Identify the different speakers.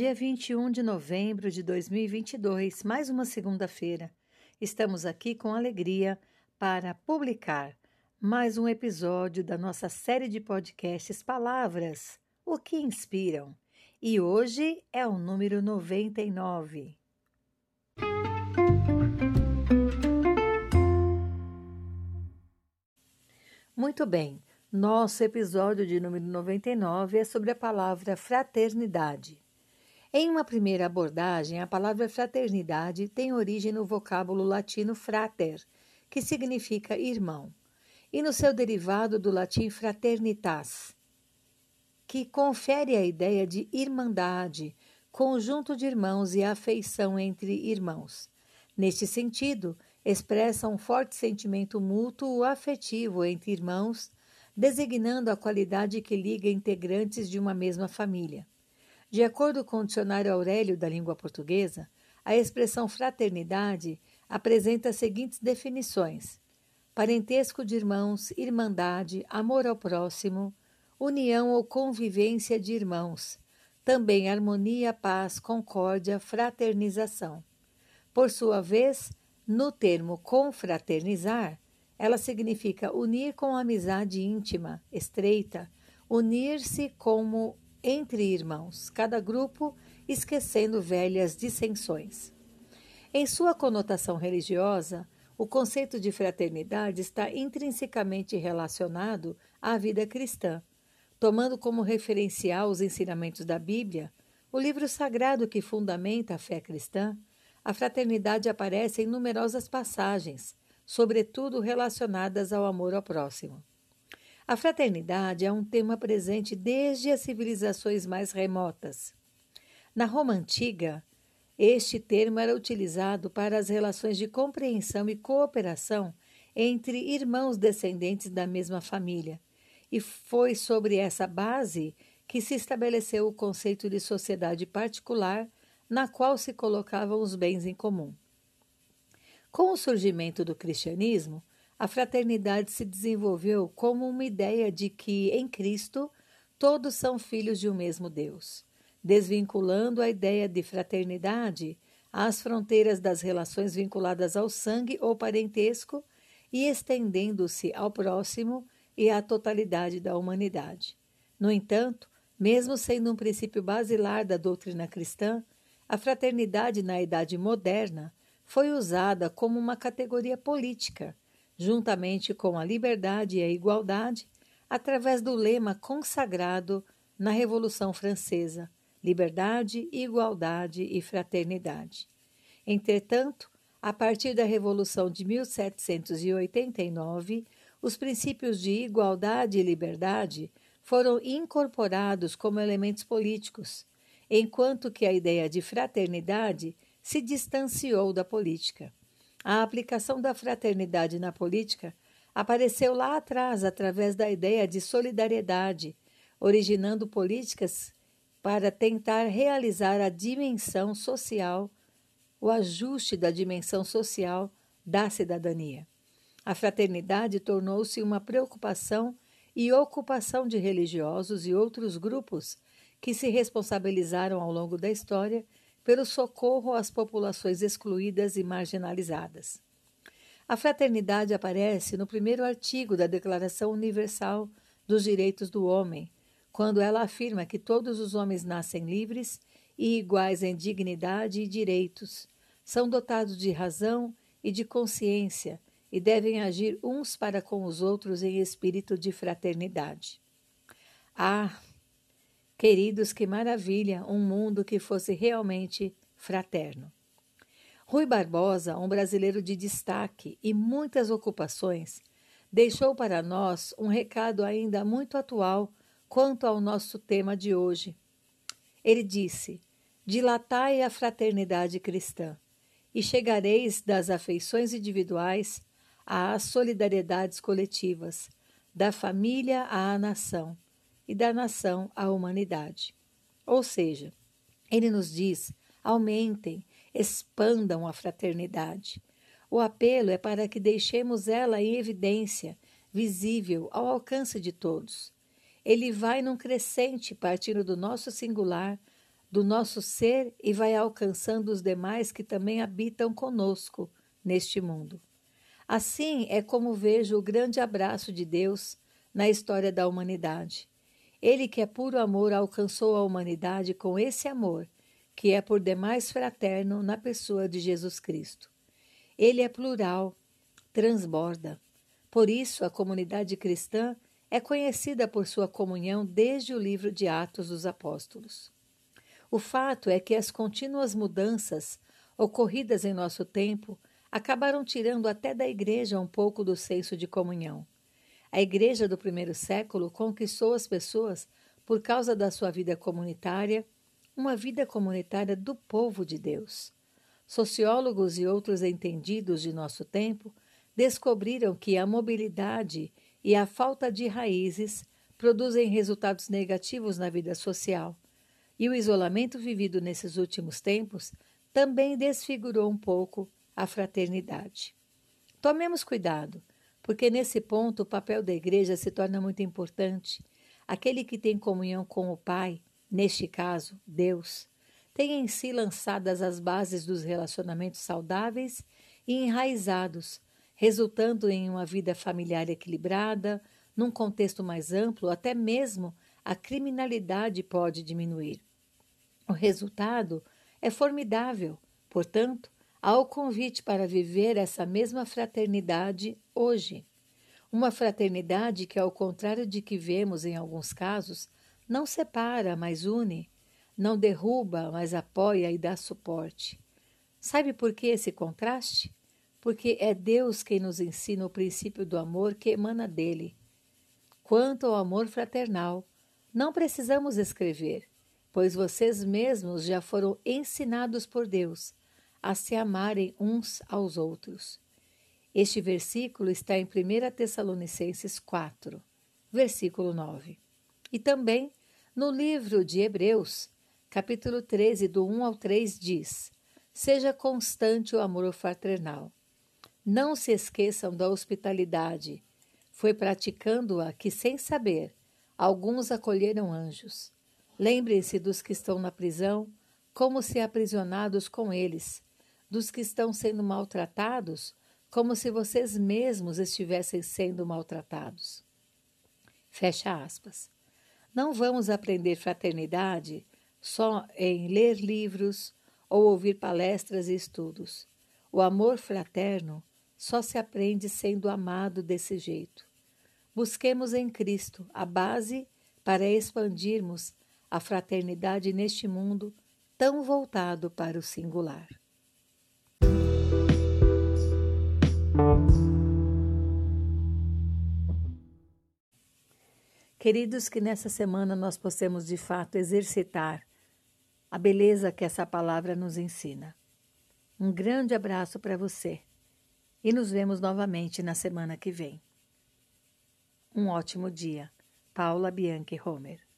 Speaker 1: Dia 21 de novembro de 2022, mais uma segunda-feira. Estamos aqui com alegria para publicar mais um episódio da nossa série de podcasts Palavras, o que inspiram. E hoje é o número 99. Muito bem, nosso episódio de número 99 é sobre a palavra fraternidade. Em uma primeira abordagem, a palavra fraternidade tem origem no vocábulo latino frater, que significa irmão, e no seu derivado do latim fraternitas, que confere a ideia de irmandade, conjunto de irmãos e afeição entre irmãos. Neste sentido, expressa um forte sentimento mútuo afetivo entre irmãos, designando a qualidade que liga integrantes de uma mesma família. De acordo com o dicionário Aurélio da língua portuguesa, a expressão fraternidade apresenta as seguintes definições: parentesco de irmãos, irmandade, amor ao próximo, união ou convivência de irmãos, também harmonia, paz, concórdia, fraternização. Por sua vez, no termo confraternizar, ela significa unir com amizade íntima, estreita, unir-se como entre irmãos, cada grupo esquecendo velhas dissensões. Em sua conotação religiosa, o conceito de fraternidade está intrinsecamente relacionado à vida cristã, tomando como referencial os ensinamentos da Bíblia, o livro sagrado que fundamenta a fé cristã. A fraternidade aparece em numerosas passagens, sobretudo relacionadas ao amor ao próximo. A fraternidade é um tema presente desde as civilizações mais remotas. Na Roma antiga, este termo era utilizado para as relações de compreensão e cooperação entre irmãos descendentes da mesma família, e foi sobre essa base que se estabeleceu o conceito de sociedade particular na qual se colocavam os bens em comum. Com o surgimento do cristianismo, a fraternidade se desenvolveu como uma ideia de que, em Cristo, todos são filhos de um mesmo Deus, desvinculando a ideia de fraternidade às fronteiras das relações vinculadas ao sangue ou parentesco e estendendo-se ao próximo e à totalidade da humanidade. No entanto, mesmo sendo um princípio basilar da doutrina cristã, a fraternidade na Idade Moderna foi usada como uma categoria política juntamente com a liberdade e a igualdade, através do lema consagrado na Revolução Francesa: liberdade, igualdade e fraternidade. Entretanto, a partir da Revolução de 1789, os princípios de igualdade e liberdade foram incorporados como elementos políticos, enquanto que a ideia de fraternidade se distanciou da política. A aplicação da fraternidade na política apareceu lá atrás através da ideia de solidariedade, originando políticas para tentar realizar a dimensão social, o ajuste da dimensão social da cidadania. A fraternidade tornou-se uma preocupação e ocupação de religiosos e outros grupos que se responsabilizaram ao longo da história pelo socorro às populações excluídas e marginalizadas. A fraternidade aparece no primeiro artigo da Declaração Universal dos Direitos do Homem, quando ela afirma que todos os homens nascem livres e iguais em dignidade e direitos, são dotados de razão e de consciência e devem agir uns para com os outros em espírito de fraternidade. Ah, Queridos, que maravilha um mundo que fosse realmente fraterno. Rui Barbosa, um brasileiro de destaque e muitas ocupações, deixou para nós um recado ainda muito atual quanto ao nosso tema de hoje. Ele disse: Dilatai a fraternidade cristã, e chegareis das afeições individuais às solidariedades coletivas, da família à nação e da nação à humanidade. Ou seja, ele nos diz: aumentem, expandam a fraternidade. O apelo é para que deixemos ela em evidência, visível, ao alcance de todos. Ele vai num crescente partindo do nosso singular, do nosso ser e vai alcançando os demais que também habitam conosco neste mundo. Assim é como vejo o grande abraço de Deus na história da humanidade. Ele, que é puro amor, alcançou a humanidade com esse amor, que é por demais fraterno na pessoa de Jesus Cristo. Ele é plural, transborda. Por isso, a comunidade cristã é conhecida por sua comunhão desde o livro de Atos dos Apóstolos. O fato é que as contínuas mudanças ocorridas em nosso tempo acabaram tirando até da igreja um pouco do senso de comunhão. A igreja do primeiro século conquistou as pessoas por causa da sua vida comunitária, uma vida comunitária do povo de Deus. Sociólogos e outros entendidos de nosso tempo descobriram que a mobilidade e a falta de raízes produzem resultados negativos na vida social e o isolamento vivido nesses últimos tempos também desfigurou um pouco a fraternidade. Tomemos cuidado, porque nesse ponto o papel da igreja se torna muito importante. Aquele que tem comunhão com o Pai, neste caso, Deus, tem em si lançadas as bases dos relacionamentos saudáveis e enraizados, resultando em uma vida familiar equilibrada, num contexto mais amplo, até mesmo a criminalidade pode diminuir. O resultado é formidável, portanto, há o convite para viver essa mesma fraternidade hoje. Uma fraternidade que, ao contrário de que vemos em alguns casos, não separa, mas une, não derruba, mas apoia e dá suporte. Sabe por que esse contraste? Porque é Deus quem nos ensina o princípio do amor que emana dele. Quanto ao amor fraternal, não precisamos escrever pois vocês mesmos já foram ensinados por Deus a se amarem uns aos outros. Este versículo está em 1 Tessalonicenses 4, versículo 9. E também no livro de Hebreus, capítulo 13, do 1 ao 3, diz: Seja constante o amor fraternal. Não se esqueçam da hospitalidade. Foi praticando-a que, sem saber, alguns acolheram anjos. Lembrem-se dos que estão na prisão, como se aprisionados com eles, dos que estão sendo maltratados, como se vocês mesmos estivessem sendo maltratados. Fecha aspas. Não vamos aprender fraternidade só em ler livros ou ouvir palestras e estudos. O amor fraterno só se aprende sendo amado desse jeito. Busquemos em Cristo a base para expandirmos a fraternidade neste mundo tão voltado para o singular. Queridos, que nessa semana nós possamos de fato exercitar a beleza que essa palavra nos ensina. Um grande abraço para você e nos vemos novamente na semana que vem. Um ótimo dia. Paula Bianchi Homer